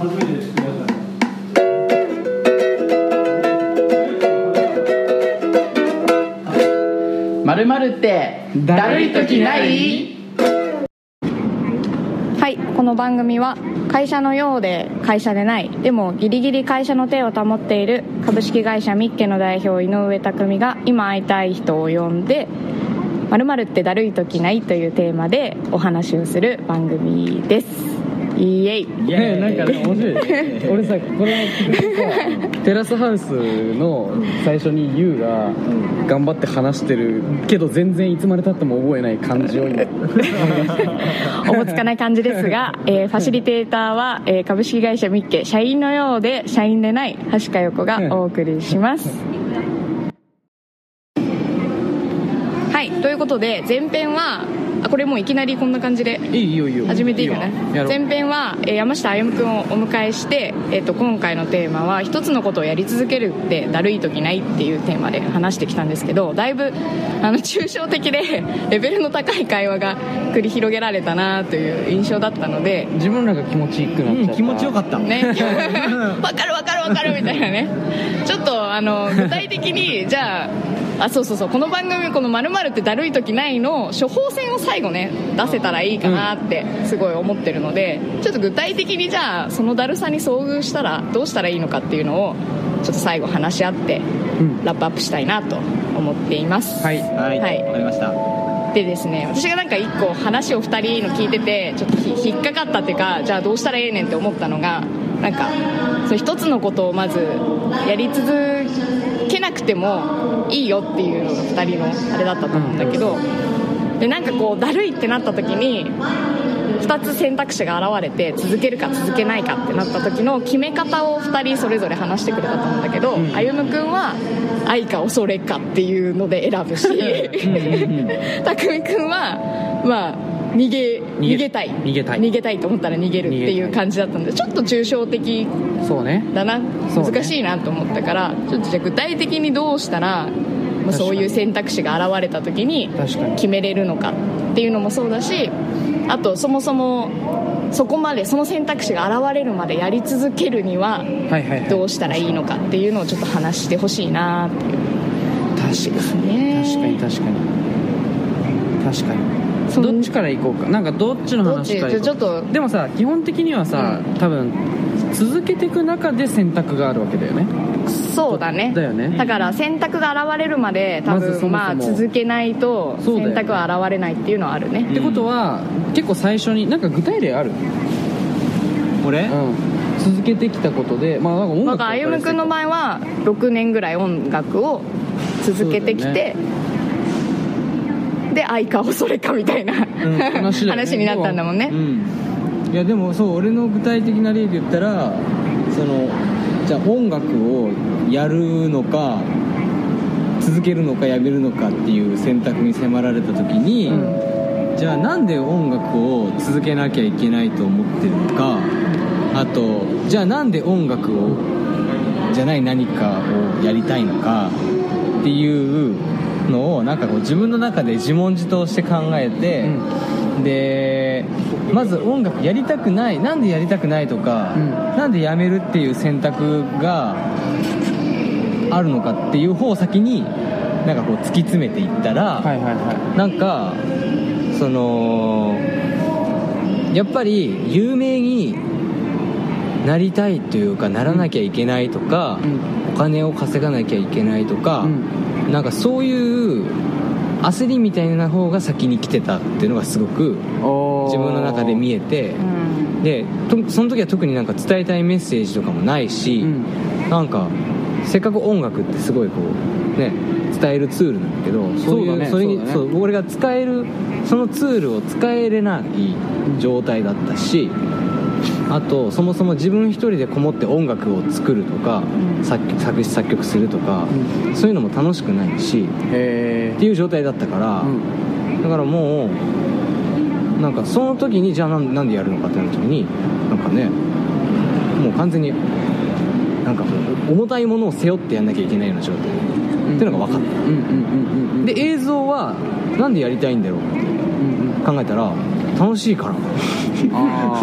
初めてです皆さんまるまるってだるい時ない？はいこの番組は会社のようで会社でないでもギリギリ会社の手を保っている株式会社ミッケの代表井上匠が今会いたい人を呼んで「まるってだるい時ない」というテーマでお話をする番組です。イエイ。ねなんかね面白い。ね俺さこれさ テラスハウスの最初に YOU が頑張って話してるけど全然いつまでたっても覚えない感じを今。おぼつかない感じですが、えーファシリテーターは、えー株式会社ミッケ社員のようで社員でない橋香代子がお送りします、はいということで前編はあこれもういきなりこんな感じでいいよいいよ。始めていいか前編は、えー山下歩夢君をお迎えして、えー、と今回のテーマは一つのことをやり続けるってだるい時ないっていうテーマで話してきたんですけどだいぶあの抽象的で レベルの高い会話が繰り広げられたなという印象だったので自分らが気持ちいいくなっちゃった、気持ちよかった。ね わかるわかるわかるみたいなね。ちょっとあの具体的にじゃああそうそうそう。この番組この「まるってだるい時ない」の処方箋を最後ね出せたらいいかなってすごい思ってるのでちょっと具体的にじゃあそのだるさに遭遇したらどうしたらいいのかっていうのをちょっと最後話し合ってラップアップしたいなと思っています。はい。はい。はい。わかりました。でですね私がなんか一個話を2人の聞いててちょっとひ引っかかったっていうかじゃあどうしたらええねんって思ったのがなんかそう一つのことをまずやり続けなくてもいいよっていうのが2人のあれだったと思うんだけど、でなんかこうだるいってなった時に2つ選択肢が現れて続けるか続けないかってなった時の決め方を2人それぞれ話してくれたと思うんだけど、歩夢君は愛か恐れかっていうので選ぶし 匠君はまあ逃げ逃げたい。逃げたい。逃げたいと思ったら逃げるっていう感じだったんでちょっと抽象的そうね。だな、ね難しいなと思ったからちょっとじゃあ具体的にどうしたら、まあ、そういう選択肢が現れた時に決めれるのかっていうのもそうだしあとそもそもそこまでその選択肢が現れるまでやり続けるにはどうしたらいいのかっていうのをちょっと話してほしいなっていう。確かに。ね。確かに確かに。確かにどっちから行こうか。なんかどっちのどっち話か。ら行こうちょっと。でもさ基本的にはさ、多分続けていく中で選択があるわけだよね。そうだね。だよね。だから選択が現れるまで多分まずそもそも。まあ続けないと選択は現れないっていうのはあるね。ってことは結構最初になんか具体例ある？俺？うん。続けてきたことでまあなんか音楽なんか歩夢君の場合は6年ぐらい音楽を続けてきて、で愛か恐れかみたいな、話ね。話になったんだもんね。うん。いやでもそう俺の具体的な例で言ったらそのじゃあ音楽をやるのか続けるのかやめるのかっていう選択に迫られた時に、じゃあなんで音楽を続けなきゃいけないと思ってるのかあとじゃあなんで音楽をじゃない何かをやりたいのかっていうのをなんかこう自分の中で自問自答して考えて、でまず音楽やりたくないなんでやりたくないとか、なんでやめるっていう選択があるのかっていう方を先になんかこう突き詰めていったら、はいはいはなんかそのやっぱり有名になりたいというかならなきゃいけないとか、お金を稼がなきゃいけないとか、なんかそういう焦りみたいな方が先に来てたっていうのがすごく自分の中で見えてうん。でとその時は特になんか伝えたいメッセージとかもないし、うん。なんかせっかく音楽ってすごいこうね伝えるツールなんだけどそういうそうだねそれにね。そう俺が使えるそのツールを使えれない状態だったしあとそもそも自分一人でこもって音楽を作るとか、作曲作詞作曲するとか、そういうのも楽しくないしへっていう状態だったから、だからもうなんかその時にじゃあなんでやるのかってなった時になんかねもう完全になんか重たいものを背負ってやんなきゃいけないような状態、っていうのが分かっうんうんうんうんうんたで映像はなんでやりたいんだろうって考えたら楽しいから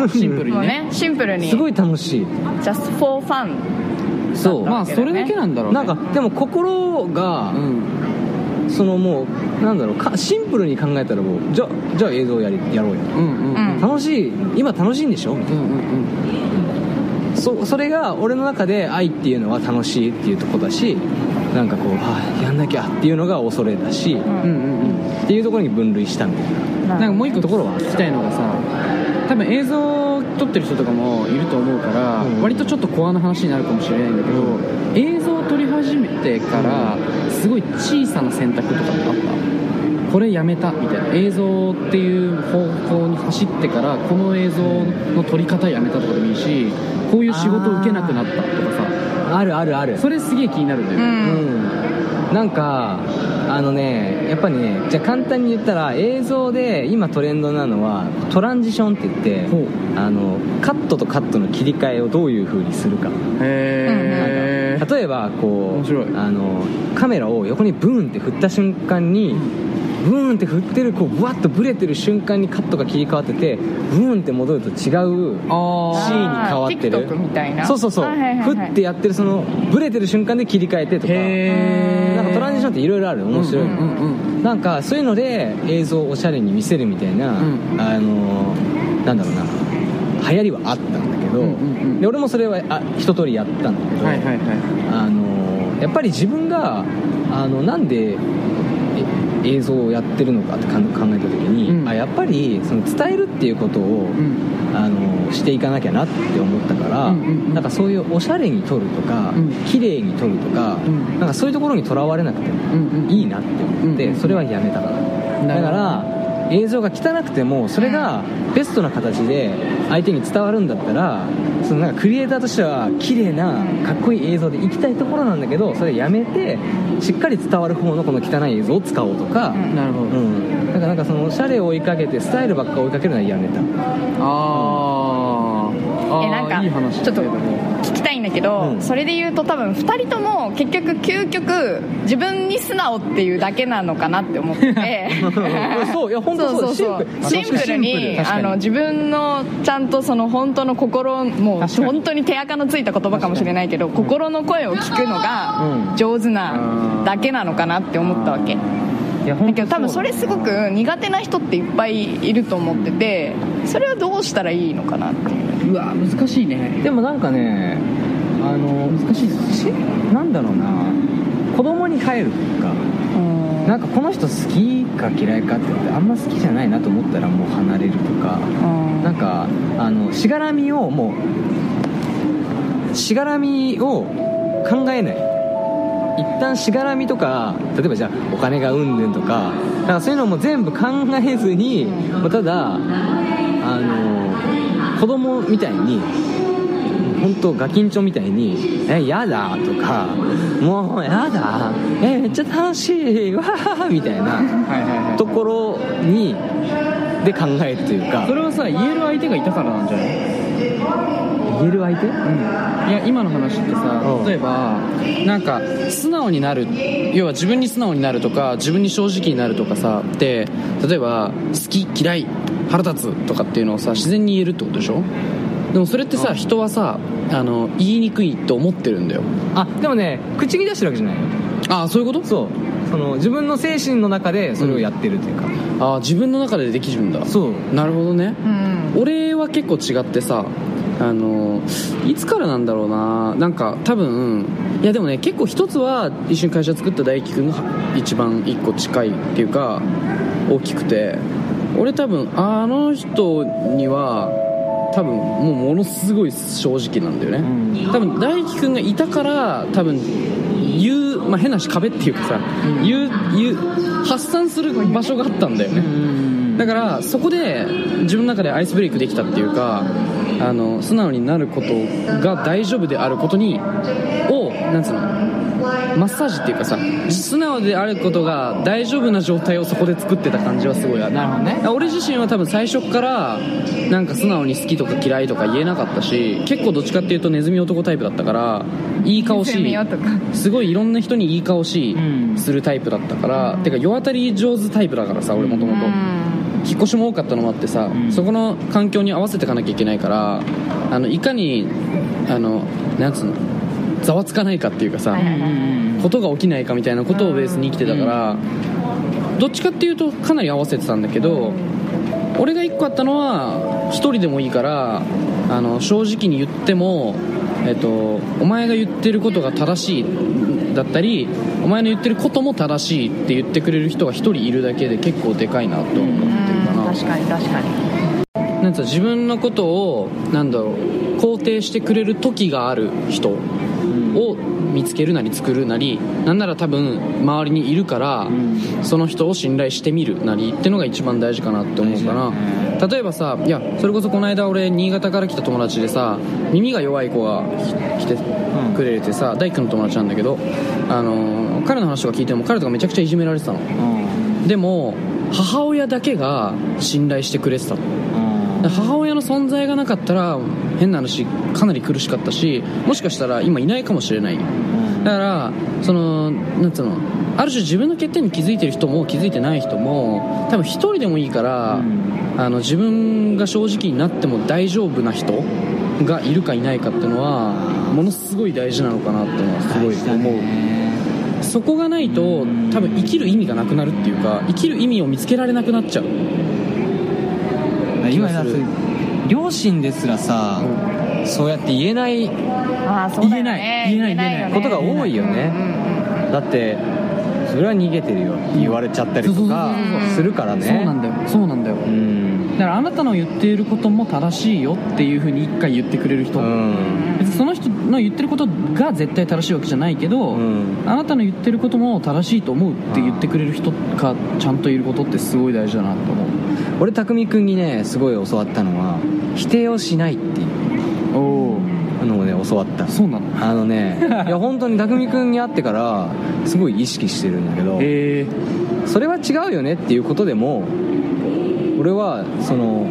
シンプルにね。シンプルに。すごい楽しい。Just for fun そう。まあそれだけなんだろうね。なんかでも心が、うん。そのもうなんだろうかシンプルに考えたらもうじゃあじゃあ映像やりやろうよ。うんうんうん。うん楽しい。今楽しいんでしょ？みたいうんうんなそそれが俺の中で愛っていうのは楽しいっていうとこだしなんかこうあやんなきゃっていうのが恐れだし、っていうところに分類したみたいな。なんかもう一個ところは聞きたいのがさ多分映像を撮ってる人とかもいると思うから、うん。割とちょっとコアな話になるかもしれないんだけど映像を撮り始めてからすごい小さな選択とかってあった。これやめたみたいな。映像っていう方向に走ってからこの映像の撮り方やめたとかでもいいしこういう仕事を受けなくなったとかさあるあるある。それすげえ気になるんだようね、うん。ん。なんかあのねやっぱりねじゃあ簡単に言ったら映像で今トレンドなのはトランジションって言ってあのカットとカットの切り替えをどういう風にするか。へえ例えばこうあのカメラを横にブーンって振った瞬間に、ブーンって振ってるこうブワッとブレてる瞬間にカットが切り替わっててブーンって戻ると違うあシーンに変わってる。TikTok みたいなそうそう。そう、はいはい振ってやってるそのブレてる瞬間で切り替えてとか。へなんかトランジションっていろいろある面白いの、うんうんうんなんかそういうので映像をおしゃれに見せるみたいな、んあのなんだろうな。流行りはあったんだけど、うんうんうん。で俺もそれはあ一通りやったんだけど、はいはいはい。あのやっぱり自分があのなんでえ映像をやってるのかって考えた時に、うん。あやっぱりその伝えるっていうことを、うん。あのしていかなきゃなって思ったから、うんうんうんなんかそういうおしゃれに撮るとか、うん。綺麗に撮るとか、うん。なんかそういうところにとらわれなくてもいいなって思って、それはやめたから、だから映像が汚くてもそれがベストな形で相手に伝わるんだったらそのなんかクリエイターとしては綺麗なかっこいい映像でいきたいところなんだけどそれやめてしっかり伝わる方のこの汚い映像を使おうとか、うん。なるほど、うん、だからなんかそのおしゃれを追いかけてスタイルばっか追いかけるのはやめた。あー。あーえなんかいい話ちょっとだけどうん。それで言うと多分2人とも結局究極自分に素直っていうだけなのかなって思ってて。そういや本当そうそうそうシンプル。シンプルにあの自分のちゃんとその本当の心もう本当に手垢のついた言葉かもしれないけど心の声を聞くのがうん。上手なだけなのかなって思ったわけ。だけど多分それすごく苦手な人っていっぱいいると思っててそれはどうしたらいいのかなっていう。うわ難しいね。でもなんかねあの難しいしなんだろうな。子供に帰るというかなんかこの人好きか嫌いかって言ってあんま好きじゃないなと思ったらもう離れるとかなんかあのしがらみをもうしがらみを考えない。一旦しがらみとか例えばじゃあお金がうんぬんとかなんかそういうのも全部考えずにもうただあの子供みたいに本当ガキンチョみたいに「えやだ」とか「もうやだえめっちゃ楽しい わー」みたいなところにで考えるというか。それはさ言える相手がいたからなんじゃない？言える相手？いや今の話ってさうん。例えばなんか素直になる要は自分に素直になるとか自分に正直になるとかさって例えば好き嫌い腹立つとかっていうのをさ自然に言えるってことでしょ？でもそれってさ人はさあの言いにくいと思ってるんだよ。あでもね口に出してるわけじゃない。よああそういうこと？そう。その自分の精神の中でそれをやってるというか、ああ自分の中でできるんだ。そう。なるほどね。うん。俺は結構違ってさあのいつからなんだろうな。なんか多分いやでもね結構一つは一緒に会社作った大輝くんが一番一個近いっていうか大きくて。俺多分あの人には多分もうものすごい正直なんだよね、多分大輝くんがいたから多分言う、まあ、変なし壁っていうかさ、言う言う発散する場所があったんだよね、だからそこで自分の中でアイスブレイクできたっていうかあの素直になることが大丈夫であることにをなんつうのマッサージっていうかさ素直であることが大丈夫な状態をそこで作ってた感じはすごいある。なるほどね。俺自身は多分最初からなんか素直に好きとか嫌いとか言えなかったし結構どっちかっていうとネズミ男タイプだったからいい顔しすごいいろんな人にいい顔しうん。するタイプだったから、てか世当たり上手タイプだからさ俺もともと。引っ越しも多かったのもあってさ、うん。そこの環境に合わせていかなきゃいけないからあのいかにあのなんつうのざわつかないかっていうかさ、ことが起きないかみたいなことをベースに生きてたから、どっちかっていうとかなり合わせてたんだけど、俺が1個あったのは1人でもいいからあの正直に言っても、えっと、お前が言ってることが正しいだったりお前の言ってることも正しいって言ってくれる人が1人いるだけで結構でかいなと思ってるかな、確かに確かに。なんつうの自分のことをなんだろう肯定してくれる時がある人を見つけるなり作るなりなんなら多分周りにいるから、その人を信頼してみるなりってのが一番大事かなって思うかな。例えばさいやそれこそこの間俺新潟から来た友達でさ耳が弱い子が来てくれてさ、大工の友達なんだけど、あの彼の話とか聞いても彼とかめちゃくちゃいじめられてたの。でも母親だけが信頼してくれてたの。母親の存在がなかったら変な話かなり苦しかったしもしかしたら今いないかもしれない。だからそのなんつうのある種自分の欠点に気づいてる人も気づいてない人も多分一人でもいいから、あの自分が正直になっても大丈夫な人がいるかいないかっていうのはものすごい大事なのかなっていうのはすごい思う。そこがないと多分生きる意味がなくなるっていうか生きる意味を見つけられなくなっちゃう今両親ですらさ、そうやって言えないああそうだよね。言えない言えないことが多いよね。うんうんだってそれは逃げてるよ。言われちゃったりとかするからね。そうなんだよ。そうなんだよ。うんだからあなたの言っていることも正しいよっていうふうに一回言ってくれる人、うん。別にその人の言ってることが絶対正しいわけじゃないけど、うん。あなたの言ってることも正しいと思うって言ってくれる人がちゃんといることってすごい大事だなと思う。俺匠君にねすごい教わったのは否定をしないっていう。おおのをね教わった。そうなの？あのね いや本当に匠君に会ってからすごい意識してるんだけどえそれは違うよねっていうことでも俺はその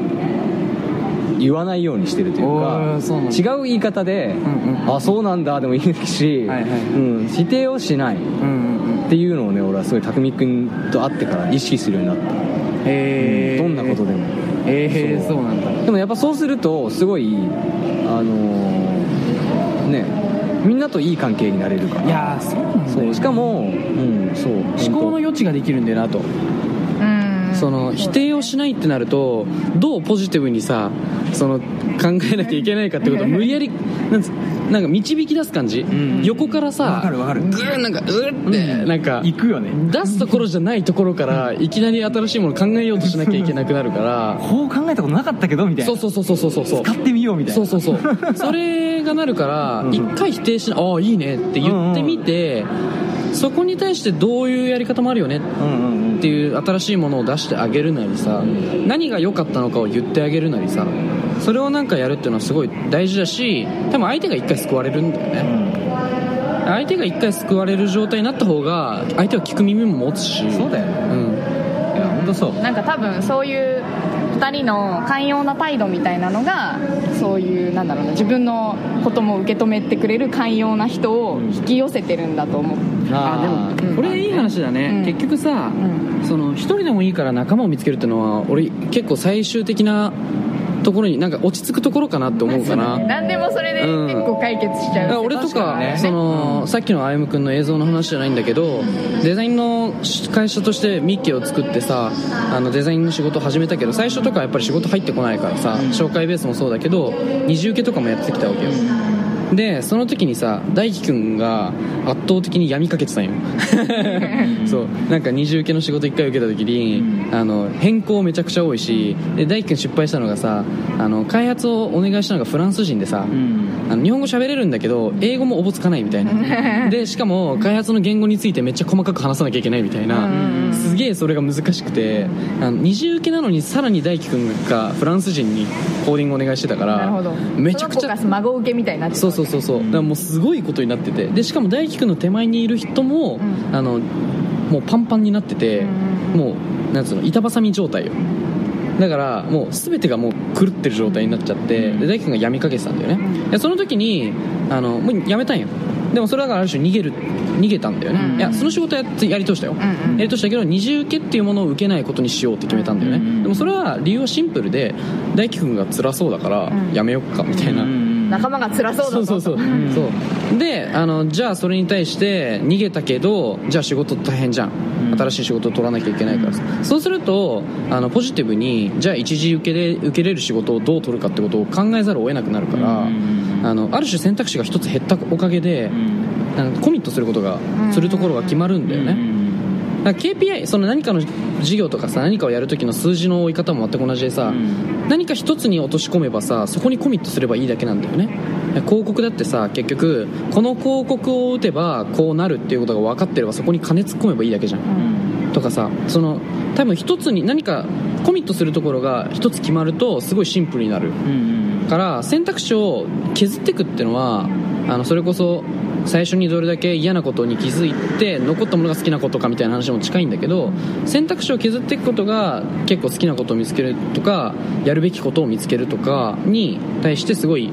言わないようにしてるというおか違う言い方であそうなんだでもいいし、うん、否定をしないっていうのをね俺はすごい匠君と会ってから意識するようになった、えどんなことでも。えー、そう。なんだ。でもやっぱそうするとすごいあのーねみんなといい関係になれるから。いやーそうなんだよそうしかも、うん、そう思考の余地ができるんだよなと。うんその否定をしないってなるとどうポジティブにさその考えなきゃいけないかってことを無理やりなんか導き出す感じ、ん。横からさわかるわかる。グーなんかうーって、なんか行くよね。出すところじゃないところからいきなり新しいもの考えようとしなきゃいけなくなるから。こう考えたことなかったけどみたいな。そうそうそうそうそうそう使ってみようみたいな。そうそうそうそれがなるからうん。一回否定しないああいいねって言ってみて、そこに対してどういうやり方もあるよねっていう新しいものを出してあげるなりさ何が良かったのかを言ってあげるなりさそれをなんかやるっていうのはすごい大事だし多分相手が一回救われるんだよね。相手が一回救われる状態になった方が相手は聞く耳も持つし。そうだよね。うん。いや本当そう。なんか多分そういう2人の寛容な態度みたいなのがそういうなんだろうな自分のことも受け止めてくれる寛容な人を引き寄せてるんだと思うあーうん。これいい話だね、うん。結局さ、ん。その一人でもいいから仲間を見つけるっていうのは俺結構最終的なところになんか落ち着くところかなって思うかな。何でもそれでうん。結構解決しちゃう、だから俺とかその、さっきの歩夢君の映像の話じゃないんだけどデザインの会社としてミッキーを作ってさあのデザインの仕事を始めたけど最初とかやっぱり仕事入ってこないからさ、紹介ベースもそうだけど二重受けとかもやってきたわけよでその時にさ大輝くんが圧倒的に闇かけてたんよ。そう。なんか二重受けの仕事一回受けた時に、あの変更めちゃくちゃ多いしで大輝くん失敗したのがさあの開発をお願いしたのがフランス人でさ、あの日本語喋れるんだけど英語もおぼつかないみたいな。でしかも開発の言語についてめっちゃ細かく話さなきゃいけないみたいな。すげえそれが難しくてあの二重受けなのにさらに大輝くんがフランス人にコーディングお願いしてたからめちゃくちゃ孫受けみたいになってそうそうそうそう。だからもうすごいことになってて。でしかも大輝くんの手前にいる人も、あのもうパンパンになってて、もうなんつうの板挟み状態よ。だからもう全てがもう狂ってる状態になっちゃって、で大輝くんが闇かけてたんだよね、でその時にあのもうやめたんよ。でもそれだからある種逃げる逃げたんだよね、うん。いやその仕事ややり通したよ、うんうん。やり通したけど二重受けっていうものを受けないことにしようって決めたんだよね、うんうんでもそれは理由はシンプルで大輝くんが辛そうだからん。やめよっかみたいな、仲間が辛そうだぞそうそうそう、ん。そう。であのじゃあそれに対して逃げたけどじゃあ仕事大変じゃん、うん。新しい仕事を取らなきゃいけないからさ。そうするとあのポジティブにじゃあ一時受けで受けれる仕事をどう取るかってことを考えざるを得なくなるから、うんあのある種選択肢が一つ減ったおかげで、なんかコミットすることがするところが決まるんだよね、KPI その何かの事業とかさ何かをやるときの数字の追い方も全く同じでさ、うん。何か一つに落とし込めばさそこにコミットすればいいだけなんだよね。広告だってさ結局この広告を打てばこうなるっていうことが分かってればそこに金突っ込めばいいだけじゃん、とかさその多分一つに何かコミットするところが一つ決まるとすごいシンプルになる。から選択肢を削っていくっていうのはあのそれこそ最初にどれだけ嫌なことに気づいて残ったものが好きなことかみたいな話も近いんだけど選択肢を削っていくことが結構好きなことを見つけるとかやるべきことを見つけるとかに対してすごい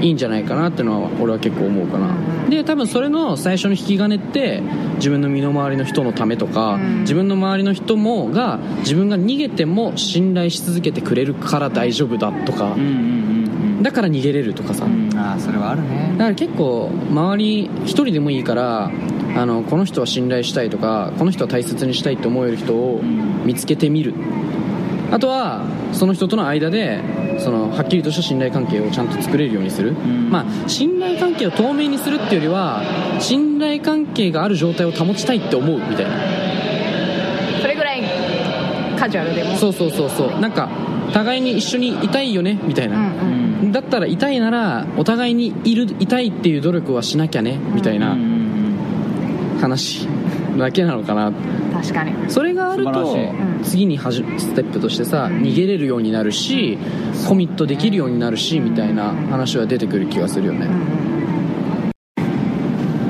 いいんじゃないかなっていうのは俺は結構思うかな。で多分それの最初の引き金って自分の身の回りの人のためとかうん。自分の周りの人もが自分が逃げても信頼し続けてくれるから大丈夫だとかうんうんうんだから逃げれるとかさ、うん。ああそれはあるね。だから結構周り一人でもいいからあのこの人は信頼したいとかこの人は大切にしたいと思える人をん。見つけてみる。あとはその人との間でそのはっきりとした信頼関係をちゃんと作れるようにする、ん。まあ信頼関係を透明にするっていうよりは信頼関係がある状態を保ちたいって思うみたいな。それぐらいカジュアルでも。そうそうそうそう。なんか互いに一緒にいたいよねみたいな、うんうんだったらいたいならお互いにいるいたいっていう努力はしなきゃねみたいな話だけなのかな。確かに。それがあると次にはじステップとしてさ逃げれるようになるしコミットできるようになるしみたいな話は出てくる気がするよね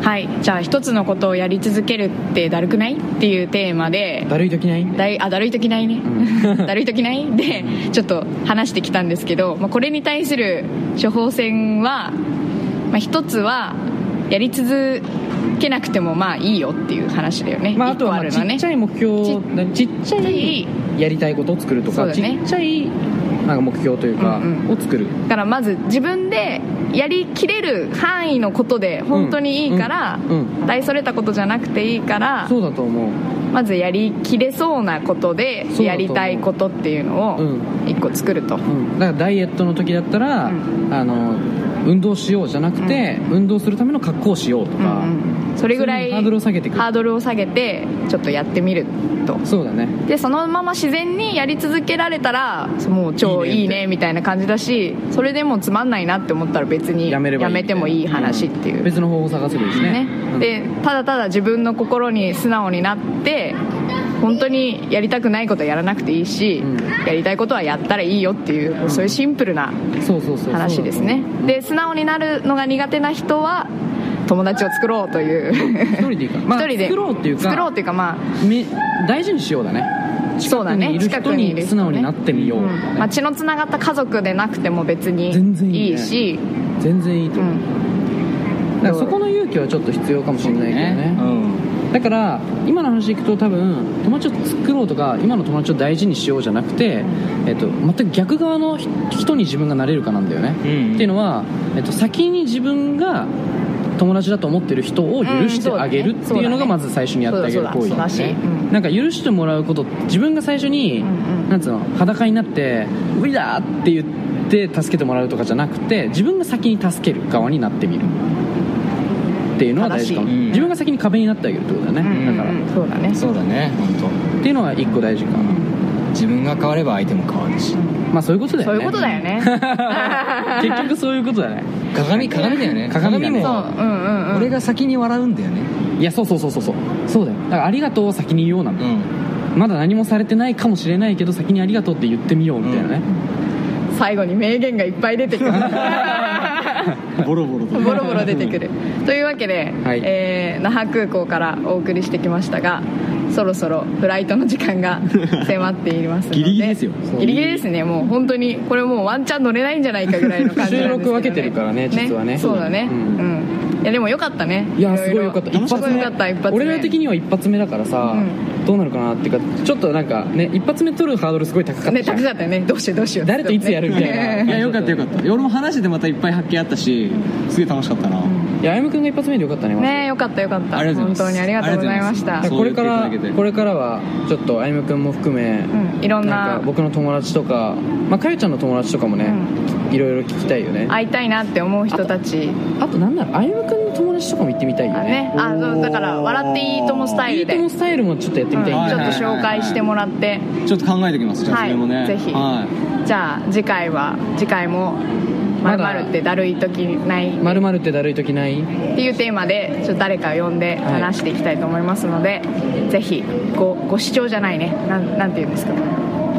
はい。じゃあ一つのことをやり続けるってだるくない？っていうテーマで。だるい時ない？だいあだるい時ないね、だるい時ない？でちょっと話してきたんですけど、まあ、これに対する処方箋は、まあ、一つはやり続けなくてもまあいいよっていう話だよね、まあ、あ一とはちっちゃい目標ちちっちゃいやりたいことを作るとか、ね。っちゃいなんか目標というか、うんうん。を作る。だからまず自分でやりきれる範囲のことで本当にいいから、うんうん。大それたことじゃなくていいからそうだと思う。まずやりきれそうなことでやりたいことっていうのをうん。一個作ると、うん、だからダイエットの時だったら、うん。あの運動しようじゃなくて、運動するための格好をしようとうんか、うん。それぐらいハードルを下げてハードルを下げてちょっとやってみると。そうだね。でそのまま自然にやり続けられたらもう超いいねね。みたいな感じだしそれでもつまんないなって思ったら別にやめればいいて。もいい話っていう、別の方法を探せばいいですね。ね。うんでただただ自分の心に素直になって本当にやりたくないことはやらなくていいし、うん。やりたいことはやったらいいよっていう、そういうシンプルな話ですね。で素直になるのが苦手な人は友達を作ろうという。一人でいいか、まあ、一人で。作ろうっていうか作ろうっていうかまあめ大事にしようだね。そうだね。近くにいる人に素直になってみよう、うん。まあ、血のつながった家族でなくても別に全然いいし。全然いいと思う、うん。だからそこの勇気はちょっと必要かもしれないけどね。うんだから今の話いくと多分友達を作ろうとか今の友達を大事にしようじゃなくて、えっと、全く逆側の人人に自分がなれるかなんだよね、うんっていうのは、えっと、先に自分が友達だと思ってる人を許してあげるっていうのがまず最初にやってあげる行為なん。なんか許してもらうこと自分が最初に、なんつうの裸になって無理だって言って助けてもらうとかじゃなくて自分が先に助ける側になってみるっていうのは大事かも、正しい。自分が先に壁になってあげるってことだね、うん。だから、うんそうだね。そうだね。本っていうのは一個大事か。な、当。自分が変われば相手も変わるし。まあそういうことだよね。そういうことだよね。結局そういうことだね。鏡鏡だよね。鏡もう。んうんうん。俺が先に笑うんだよね。いやそうそうそうそうそう。そうだよ。だからありがとうを先に言おうなんだ、うん。まだ何もされてないかもしれないけど先にありがとうって言ってみようみたいなね、最後に名言がいっぱい出てくる。ボロボロとボロボロ出てくる。というわけで、はい。えー那覇空港からお送りしてきましたがそろそろフライトの時間が 迫っていますのでギリギリですよ。ギリギリですね。もう本当にこれもうワンチャン乗れないんじゃないかぐらいの感じなんですけど、収録分けてるからね実はね。そうだね。ううんん、いやでもよかったね。いやすごいよかった。一発目。すごいよかった一発目。俺ら的には一発目だからさ、うどうなるかなっていうかちょっとなんかね一発目取るハードルすごい高かったね高かったよね。どうしようどうしよう。誰といつやるみたいな。い いやよかったよかった。俺も話しててまたいっぱい発見あったしすげえ楽しかったな、いや歩夢君が一発目でよかったねねよかったよかった。本当にありがとうございました。これからこれからはちょっと歩夢君も含め、うんいろんなか僕の友達とかまあかゆちゃんの友達とかもね、いろいろ聞きたいよね。会いたいなって思う人たち。あとなんなら歩夢君の友達とかも行ってみたいよね。あね。あそうだから笑っていいともスタイルで。いいともスタイルもちょっとやってみたいちょっと紹介してもらって。ちょっと考えておきますじゃあそれもね、はいぜひ。はじゃあ次回は次回も「ままだ。るってだるい時ない」まるまるってだるい時ない？っていうテーマでちょっと誰かを呼んで話していきたいと思いますので、ぜひごご視聴じゃないね。なんなんて言うんですか？い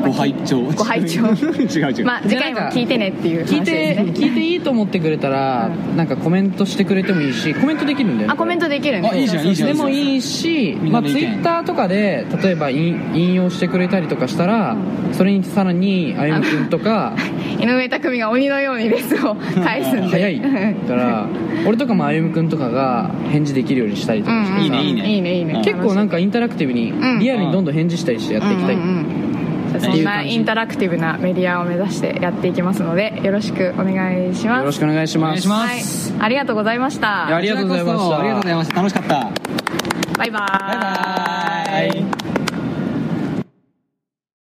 ご拝聴。ご拝聴。違う違う、まあ次回も聞いてねっていう聞い話ですてね。聞いていいと思ってくれたら、なんかコメントしてくれてもいいしコメントできるんだよね。あコメントできるんであいいじゃんいいじゃん。でもいいし、まあ、ツイッターとかで例えば引引用してくれたりとかしたら、それにさらに歩夢君とか井上匠が鬼のようにレスを 返すんで。早い。から俺とかも歩夢君とかが返事できるようにしたりとかしてさ、いいねいいね。いいねいいね。結構なんかインタラクティブにん。リアルにどんどん返事したりしてやっていきたい、うんうんうんそんなインタラクティブなメディアを目指してやっていきますのでよろしくお願いします。よろしくお願いします。はい、ありがとうございました。ありがとうございました。ありがとうございました。楽しかった。バイバーイ。バイバイ